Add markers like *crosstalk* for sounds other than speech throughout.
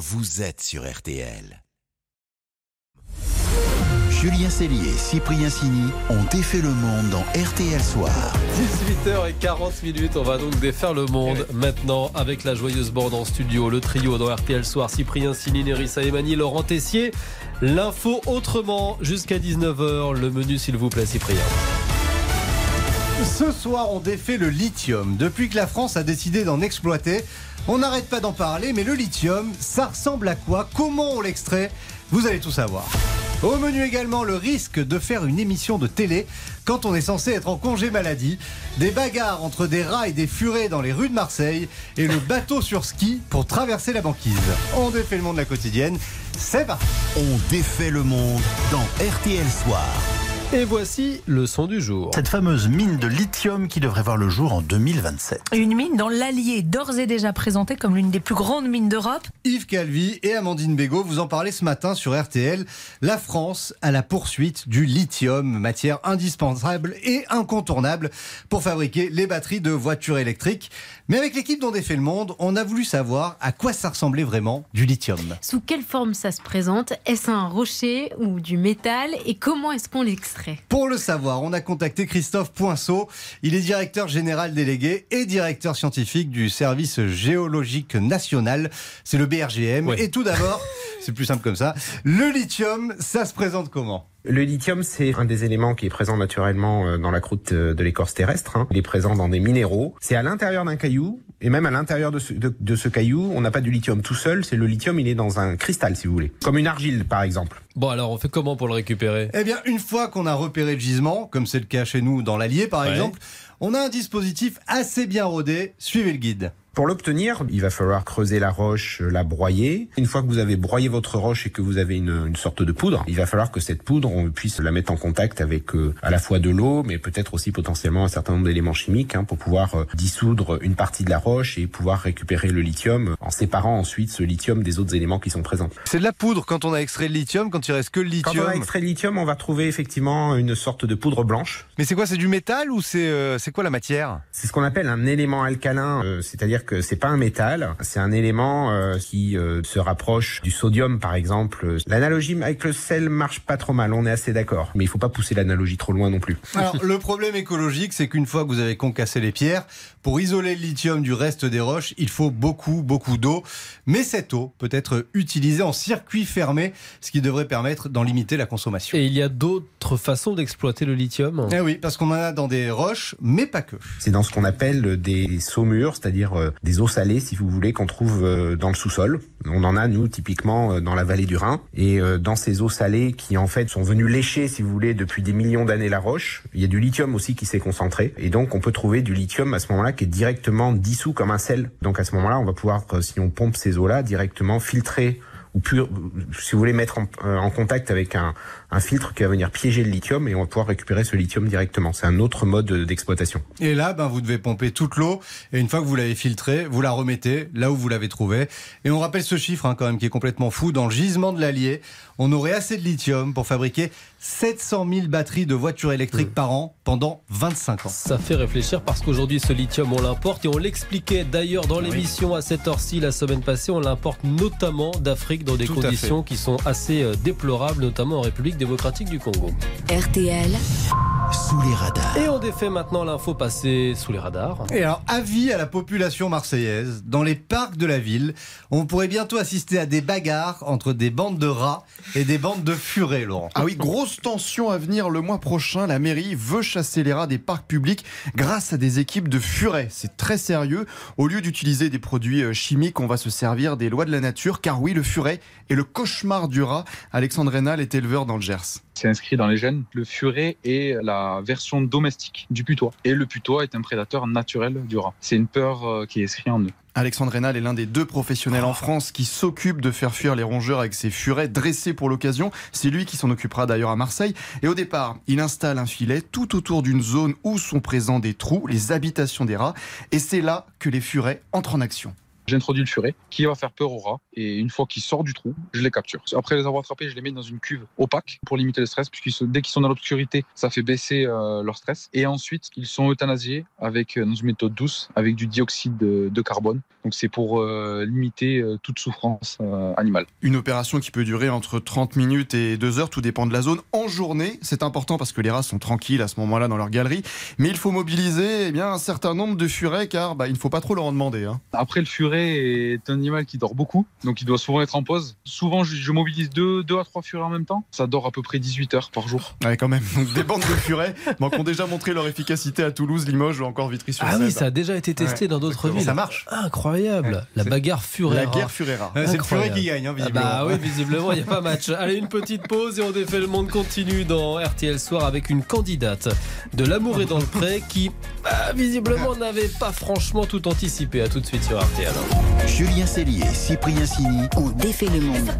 vous êtes sur RTL. Julien Cellier et Cyprien Sini ont défait le monde dans RTL Soir. 18h40 minutes, on va donc défaire le monde maintenant avec la joyeuse bande en studio, le trio dans RTL Soir, Cyprien Sini, Nerissa Emani, Laurent Tessier. L'info autrement jusqu'à 19h. Le menu s'il vous plaît Cyprien. Ce soir, on défait le lithium. Depuis que la France a décidé d'en exploiter, on n'arrête pas d'en parler, mais le lithium, ça ressemble à quoi? Comment on l'extrait? Vous allez tout savoir. Au menu également le risque de faire une émission de télé quand on est censé être en congé maladie, des bagarres entre des rats et des furets dans les rues de Marseille et le bateau sur ski pour traverser la banquise. On défait le monde de la quotidienne, c'est parti On défait le monde dans RTL Soir. Et voici le son du jour. Cette fameuse mine de lithium qui devrait voir le jour en 2027. Une mine dans l'Allier, d'ores et déjà présentée comme l'une des plus grandes mines d'Europe. Yves Calvi et Amandine Bégaud vous en parlez ce matin sur RTL. La France à la poursuite du lithium, matière indispensable et incontournable pour fabriquer les batteries de voitures électriques. Mais avec l'équipe dont défait le monde, on a voulu savoir à quoi ça ressemblait vraiment du lithium. Sous quelle forme ça se présente? Est-ce un rocher ou du métal? Et comment est-ce qu'on l'extrait? Pour le savoir, on a contacté Christophe Poinceau. Il est directeur général délégué et directeur scientifique du service géologique national. C'est le BRGM. Ouais. Et tout d'abord, *laughs* c'est plus simple comme ça, le lithium, ça se présente comment? Le lithium, c'est un des éléments qui est présent naturellement euh, dans la croûte euh, de l'écorce terrestre. hein. Il est présent dans des minéraux. C'est à l'intérieur d'un caillou, et même à l'intérieur de ce, de- de ce caillou, on n'a pas du lithium tout seul. C'est le lithium, il est dans un cristal, si vous voulez, comme une argile, par exemple. Bon alors on fait comment pour le récupérer? Eh bien, une fois qu'on a repéré le gisement, comme c'est le cas chez nous dans l'Allier par Ouais. exemple, on a un dispositif assez bien rodé. Suivez le guide. Pour l'obtenir, il va falloir creuser la roche, euh, la broyer. Une fois que vous avez broyé votre roche et que vous avez une, sorte de poudre, il va falloir que cette poudre, puisse la mettre en contact avec euh, à la fois de l'eau, mais peut-être aussi potentiellement un certain nombre d'éléments chimiques hein, pour pouvoir euh, dissoudre une partie de la roche et pouvoir récupérer le lithium en séparant ensuite ce lithium des autres éléments qui sont présents. C'est de la poudre quand on a extrait le lithium, quand il reste que le Quand lithium. on a extrait le lithium, on va trouver effectivement une sorte de poudre blanche. Mais c'est quoi C'est du métal ou c'est euh, c'est quoi la matière? C'est ce qu'on appelle un élément alcalin, euh, c'est-à-dire que c'est pas un métal, c'est un élément euh, qui euh, se rapproche du sodium par exemple. L'analogie avec le sel marche pas trop mal, on est assez d'accord, mais il faut pas pousser l'analogie trop loin non plus. Alors, le problème écologique, c'est qu'une fois que vous avez concassé les pierres, pour isoler le lithium du reste des roches, il faut beaucoup, beaucoup d'eau. Mais cette eau peut être utilisée en circuit fermé, ce qui devrait permettre d'en limiter la consommation. Et il y a d'autres façons d'exploiter le lithium Eh oui, parce qu'on en a dans des roches, mais pas que. C'est dans ce qu'on appelle des saumures, c'est-à-dire euh, des eaux salées, si vous voulez, qu'on trouve euh, dans le sous-sol. On en a, nous, typiquement, euh, dans la vallée du Rhin. Et dans ces eaux salées qui, en fait, sont venues lécher, si vous voulez, depuis des millions d'années la roche, il y a du lithium aussi qui s'est concentré. Et donc, on peut trouver du lithium à ce moment-là qui est directement dissous comme un sel. Donc, à ce moment-là, on va pouvoir, si on pompe ces eaux-là, directement filtrer ou pur, si vous voulez mettre en, euh, en contact avec un, un filtre qui va venir piéger le lithium et on va pouvoir récupérer ce lithium directement. C'est un autre mode d'exploitation. Et là, ben, vous devez pomper toute l'eau. Et une fois que vous l'avez filtrée, vous la remettez là où vous l'avez trouvée. Et on rappelle ce chiffre, hein, quand même, qui est complètement fou. Dans le gisement de l'Allier, on aurait assez de lithium pour fabriquer 700 000 batteries de voitures électriques par an pendant 25 ans. Ça fait réfléchir parce qu'aujourd'hui ce lithium on l'importe et on l'expliquait d'ailleurs dans l'émission à cette heure-ci la semaine passée, on l'importe notamment d'Afrique dans des Tout conditions qui sont assez euh, déplorables, notamment en République démocratique du Congo. RTL, Sous les radars. Et on défait maintenant l'info passée sous les radars. Et alors, avis à la population marseillaise, dans les parcs de la ville, on pourrait bientôt assister à des bagarres entre des bandes de rats et des bandes de furets, Laurent. Ah oui, grosse tension à venir le mois prochain. La mairie veut chasser les rats des parcs publics grâce à des équipes de furets. C'est très sérieux. Au lieu d'utiliser des produits euh, chimiques, on va se servir des lois de la nature. Car oui, le furet est le cauchemar du rat. Alexandre Rénal est éleveur dans le Gers. C'est inscrit dans les gènes. Le furet est la version domestique du putois. Et le putois est un prédateur naturel du rat. C'est une peur euh, qui est inscrite en eux. Alexandre Rénal est l'un des deux professionnels en France qui s'occupe de faire fuir les rongeurs avec ses furets dressés pour l'occasion. C'est lui qui s'en occupera d'ailleurs à Marseille. Et au départ, il installe un filet tout autour d'une zone où sont présents des trous, les habitations des rats. Et c'est là que les furets entrent en action. J'introduis le furet qui va faire peur au rat et une fois qu'il sort du trou, je les capture. Après les avoir attrapés, je les mets dans une cuve opaque pour limiter le stress puisque dès qu'ils sont dans l'obscurité, ça fait baisser euh, leur stress. Et ensuite, ils sont euthanasiés avec euh, dans une méthode douce avec du dioxyde de, de carbone. Donc c'est pour euh, limiter toute souffrance animale. Une opération qui peut durer entre 30 minutes et 2 heures, tout dépend de la zone. En journée, c'est important parce que les rats sont tranquilles à ce moment-là dans leur galerie. Mais il faut mobiliser eh bien, un certain nombre de furets car bah, il ne faut pas trop leur en demander. hein. Après, le furet est un animal qui dort beaucoup, donc il doit souvent être en pause. Souvent, je, je mobilise deux, deux à trois furets en même temps. Ça dort à peu près 18 heures par jour. Ouais, quand même. Donc, des bandes de furets bon, qui ont déjà montré leur efficacité à Toulouse, Limoges ou encore Vitry-sur-Seine. Ah oui, ça a déjà été testé Ouais. dans d'autres villes. Ça marche. Incroyable. La bagarre furet. La guerre furera. C'est le furet qui gagne, hein, Ah visiblement. bah oui, visiblement, il n'y a pas match. Allez, une petite pause et on défait le monde continue dans RTL Soir avec une candidate de l'amour et dans le pré qui, bah, visiblement, n'avait pas franchement tout anticipé. À tout de suite sur RTL. Julien Cellier, Cyprien Sini On défait le monde.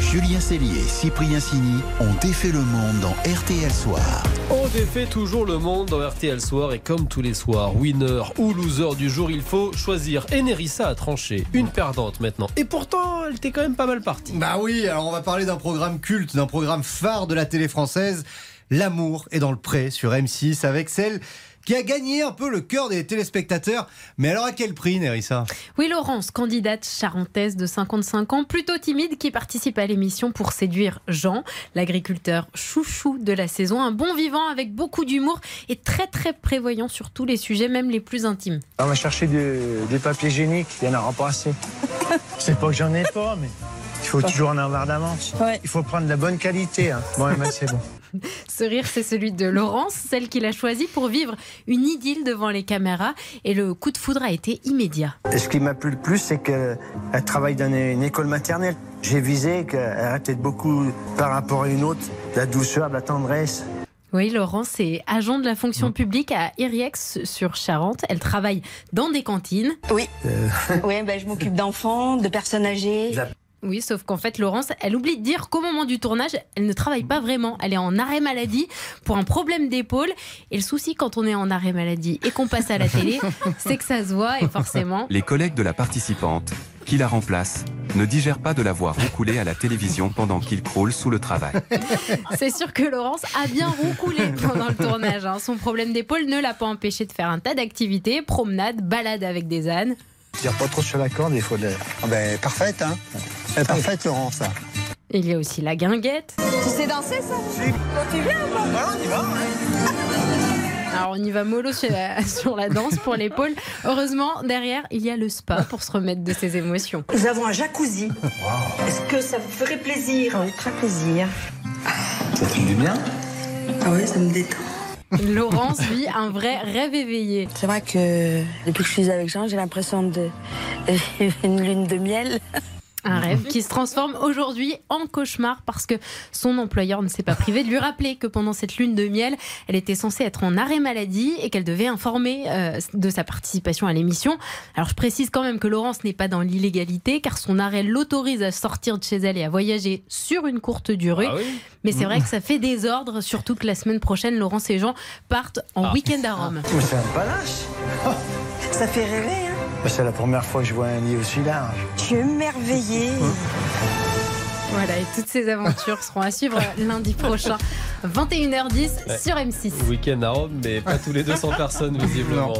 Julien Cellier, Cyprien Sini ont défait le monde dans RTL Soir. On défait toujours le monde dans RTL Soir et comme tous les soirs, winner ou loser du jour, il faut choisir. Et Nerissa a tranché une perdante maintenant. Et pourtant, elle était quand même pas mal partie. Bah oui, alors on va parler d'un programme culte, d'un programme phare de la télé française. L'amour est dans le pré sur M6 avec celle qui a gagné un peu le cœur des téléspectateurs. Mais alors à quel prix, Nerissa? Oui, Laurence, candidate charentaise de 55 ans, plutôt timide, qui participe à l'émission pour séduire Jean, l'agriculteur chouchou de la saison, un bon vivant avec beaucoup d'humour et très très prévoyant sur tous les sujets, même les plus intimes. On va chercher du- des papiers hygiéniques, il y en aura pas assez. C'est pas que j'en ai pas, mais il faut toujours en avoir d'avance. Ouais. Il faut prendre de la bonne qualité. Hein. Bon, Emma, c'est bon. Ce rire, c'est celui de Laurence, celle qu'il a choisie pour vivre une idylle devant les caméras. Et le coup de foudre a été immédiat. Et ce qui m'a plu le plus, c'est qu'elle travaille dans une école maternelle. J'ai visé qu'elle arrêtait beaucoup par rapport à une autre, de la douceur, de la tendresse. Oui, Laurence est agent de la fonction publique à Iriex sur Charente. Elle travaille dans des cantines. Oui. Oui, ben, je m'occupe d'enfants, de personnes âgées. Oui, sauf qu'en fait, Laurence, elle oublie de dire qu'au moment du tournage, elle ne travaille pas vraiment. Elle est en arrêt maladie pour un problème d'épaule. Et le souci quand on est en arrêt maladie et qu'on passe à la télé, *laughs* c'est que ça se voit et forcément. Les collègues de la participante, qui la remplacent, ne digèrent pas de la voir roucouler à la télévision pendant qu'il croule sous le travail. *laughs* C'est sûr que Laurence a bien roucoulé pendant le tournage. hein. Son problème d'épaule ne l'a pas empêché de faire un tas d'activités, promenade, balade avec des ânes. Tire pas trop sur la corde, il faut de... Ah ben, parfaite, hein est parfaite, Laurent, ça. Il y a aussi la guinguette. Tu sais danser, ça? Tu viens, on y va. *laughs* Alors on y va mollo sur la, *laughs* sur la danse pour l'épaule. Heureusement, derrière, il y a le spa pour se remettre de ses émotions. Nous avons un jacuzzi. Est-ce que ça vous ferait plaisir? Oui, très plaisir. Ça fait du bien Ah oui, ça me détend. Laurence vit un vrai rêve éveillé. C'est vrai que depuis que je suis avec Jean, j'ai l'impression de une lune de miel. Un rêve qui se transforme aujourd'hui en cauchemar parce que son employeur ne s'est pas privé de lui rappeler que pendant cette lune de miel, elle était censée être en arrêt maladie et qu'elle devait informer euh, de sa participation à l'émission. Alors je précise quand même que Laurence n'est pas dans l'illégalité car son arrêt l'autorise à sortir de chez elle et à voyager sur une courte durée. Ah oui Mais c'est vrai que ça fait désordre, surtout que la semaine prochaine, Laurence et Jean partent en Ah. week-end à Rome. Un palace. Ça fait rêver, hein C'est la première fois que je vois un lit aussi large. Je suis émerveillée. Voilà, et toutes ces aventures seront à suivre lundi prochain, 21h10 Ouais. sur M6. Week-end à Rome, mais pas tous les 200 personnes visiblement.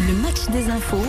Le match des infos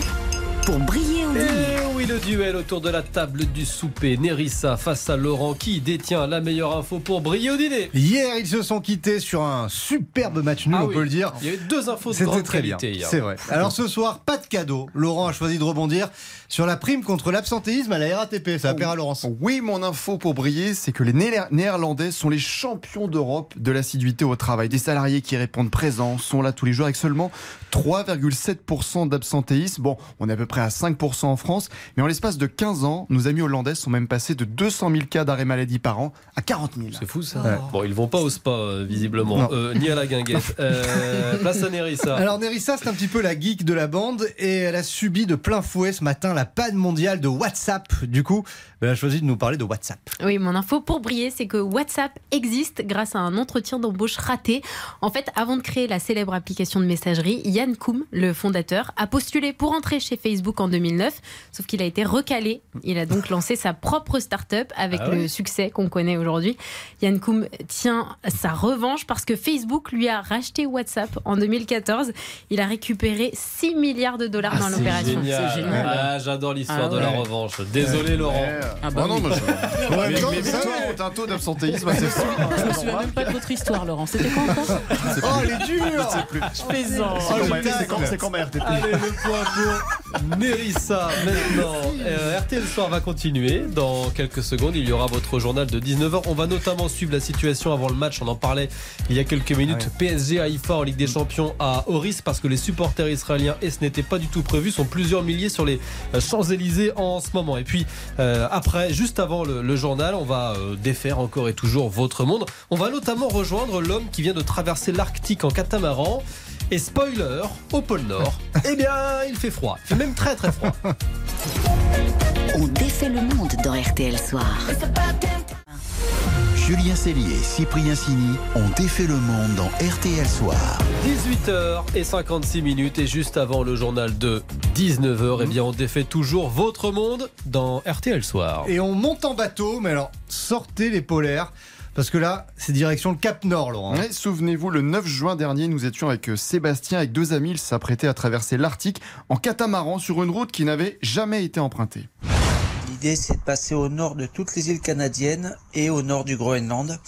pour briller au Et dîner. oui, le duel autour de la table du souper. Nerissa face à Laurent qui détient la meilleure info pour briller au dîner. Hier, ils se sont quittés sur un superbe match nul, Ah on oui. peut le dire. Il y avait deux infos de C'était grande très bien. qualité. C'est vrai. Alors ce soir, pas de cadeau. Laurent a choisi de rebondir sur la prime contre l'absentéisme à la RATP. Ça va plaire à Laurence. Oui, mon info pour briller, c'est que les Néer- Néerlandais sont les champions d'Europe de l'assiduité au travail. Des salariés qui répondent présents sont là tous les jours avec seulement 3,7% d'absentéisme. Bon, on est à peu près à 5% en France. Mais en l'espace de 15 ans, nos amis hollandais sont même passés de 200 000 cas d'arrêt maladie par an à 40 000. C'est fou ça. Bon, ils vont pas au spa, euh, visiblement, euh, ni à la guinguette. *laughs* Euh, place à Nerissa. Alors Nerissa, c'est un petit peu la geek de la bande et elle a subi de plein fouet ce matin la panne mondiale de WhatsApp. Du coup, elle a choisi de nous parler de WhatsApp. Oui, mon info pour briller, c'est que WhatsApp existe grâce à un entretien d'embauche raté. En fait, avant de créer la célèbre application de messagerie, Yann Koum, le fondateur, a postulé pour entrer chez Facebook en 2009, sauf qu'il a été recalé. Il a donc *laughs* lancé sa propre start-up avec Ah ouais le succès qu'on connaît aujourd'hui. Yann Koum tient sa revanche parce que Facebook lui a racheté WhatsApp en 2014. Il a récupéré 6 milliards de dollars dans C'est l'opération. génial. Ah, J'adore l'histoire Ah de la revanche. Désolé, Laurent. Ah bah non, moi, je- ça, ont un taux d'absentéisme assez fort. Je me souviens même pas de votre histoire, Laurent. C'était quand encore Oh, elle est dure Je sais plus. Je plaisante. C'est quand, quand- RTT Allez, le point pour Mérissa maintenant. Euh, RTL Soir va continuer. Dans quelques secondes, il y aura votre journal de 19h. On va notamment suivre la situation avant le match. On en parlait il y a quelques minutes. PSG Haïfa en Ligue des Champions à Oris parce que les supporters israéliens, et ce n'était pas du tout prévu, sont plusieurs milliers sur les euh, Champs-Élysées en ce moment. Et puis euh, après, juste avant le, le journal, on va euh, défaire encore et toujours votre monde. On va notamment rejoindre l'homme qui vient de traverser l'Arctique en catamaran. Et spoiler, au pôle Nord, *laughs* eh bien, il fait froid. Il fait même très très froid. *laughs* On défait le monde dans RTL Soir. Julien Cellier et Cyprien Sini ont défait le monde dans RTL Soir. 18h56 minutes et juste avant le journal de 19h, eh bien, on défait toujours votre monde dans RTL Soir. Et on monte en bateau, mais alors sortez les polaires. Parce que là, c'est direction le Cap Nord, Laurent. Ouais, Souvenez-vous, le 9 juin dernier, nous étions avec euh, Sébastien, avec deux amis. Ils s'apprêtaient à traverser l'Arctique en catamaran sur une route qui n'avait jamais été empruntée. L'idée, c'est de passer au nord de toutes les îles canadiennes et au nord du Groenland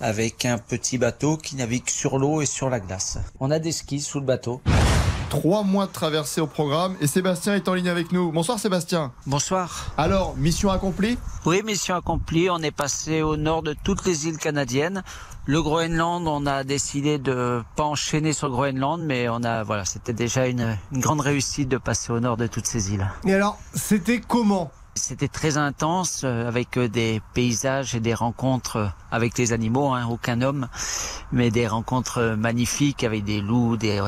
avec un petit bateau qui navigue sur l'eau et sur la glace. On a des skis sous le bateau. Trois mois de traversée au programme et Sébastien est en ligne avec nous. Bonsoir Sébastien. Bonsoir. Alors, mission accomplie? Oui, mission accomplie. On est passé au nord de toutes les îles canadiennes. Le Groenland, on a décidé de pas enchaîner sur le Groenland, mais on a, voilà, c'était déjà une, une grande réussite de passer au nord de toutes ces îles. Et alors, c'était comment? C'était très intense euh, avec euh, des paysages et des rencontres euh, avec les animaux, hein, aucun homme, mais des rencontres magnifiques avec des loups, des,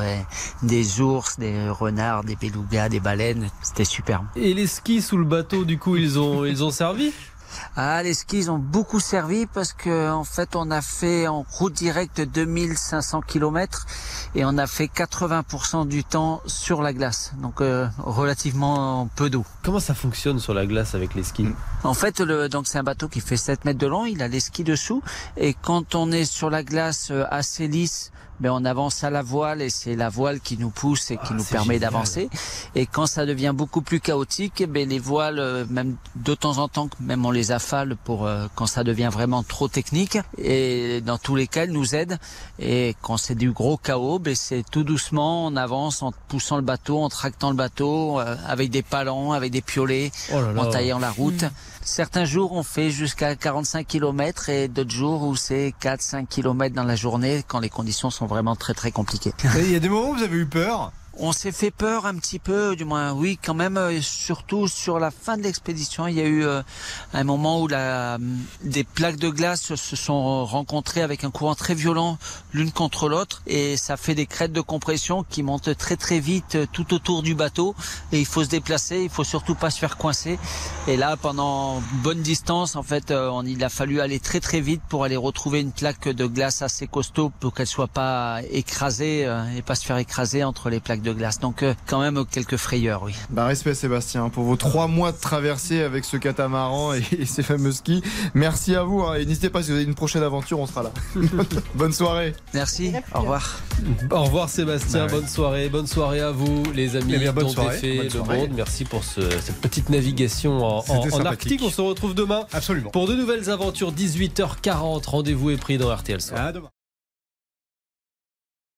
des ours, des renards, des belugas, des baleines. C'était superbe. Et les skis sous le bateau, du coup, ils ont servi? Ah, les skis ont beaucoup servi parce que en fait on a fait en route directe 2500 km et on a fait 80% du temps sur la glace, donc euh, relativement peu d'eau. Comment ça fonctionne sur la glace avec les skis? En fait, le, donc c'est un bateau qui fait 7 mètres de long, il a les skis dessous. Et quand on est sur la glace euh, assez lisse, ben on avance à la voile et c'est la voile qui nous pousse et qui nous permet d'avancer. Et quand ça devient beaucoup plus chaotique, eh ben les voiles, euh, même de temps en temps, même on les affale pour euh, quand ça devient vraiment trop technique. Et dans tous les cas, elles nous aident. Et quand c'est du gros chaos, ben c'est tout doucement, on avance en poussant le bateau, en tractant le bateau, euh, avec des palans, avec des piolets, Oh là là. en taillant la route. Certains jours, on fait jusqu'à 45 km et d'autres jours où c'est 4-5 km dans la journée quand les conditions sont vraiment très très compliquées. Et Il y a des moments où vous avez eu peur? On s'est fait peur un petit peu, du moins oui quand même, euh, surtout sur la fin de l'expédition, il y a eu euh, un moment où la, des plaques de glace se sont rencontrées avec un courant très violent l'une contre l'autre et ça fait des crêtes de compression qui montent très très vite euh, tout autour du bateau et il faut se déplacer, il faut surtout pas se faire coincer. Et là pendant bonne distance en fait, euh, il a fallu aller très très vite pour aller retrouver une plaque de glace assez costaud pour qu'elle soit pas écrasée euh, et pas se faire écraser entre les plaques de glace. Donc euh, quand même quelques frayeurs, oui. Bah respect Sébastien pour vos trois mois de traversée avec ce catamaran et, et ces fameux skis. Merci à vous hein, et n'hésitez pas si vous avez une prochaine aventure, on sera là. *laughs* Bonne soirée. Merci. Au revoir. Au revoir Sébastien, Bah ouais. bonne soirée, bonne soirée à vous les amis Eh bien, bonne soirée, bonne le monde. Merci pour ce- cette petite navigation en. Arctique. On se retrouve demain Absolument. pour de nouvelles aventures 18h40. Rendez-vous est pris dans RTL Soir. À demain.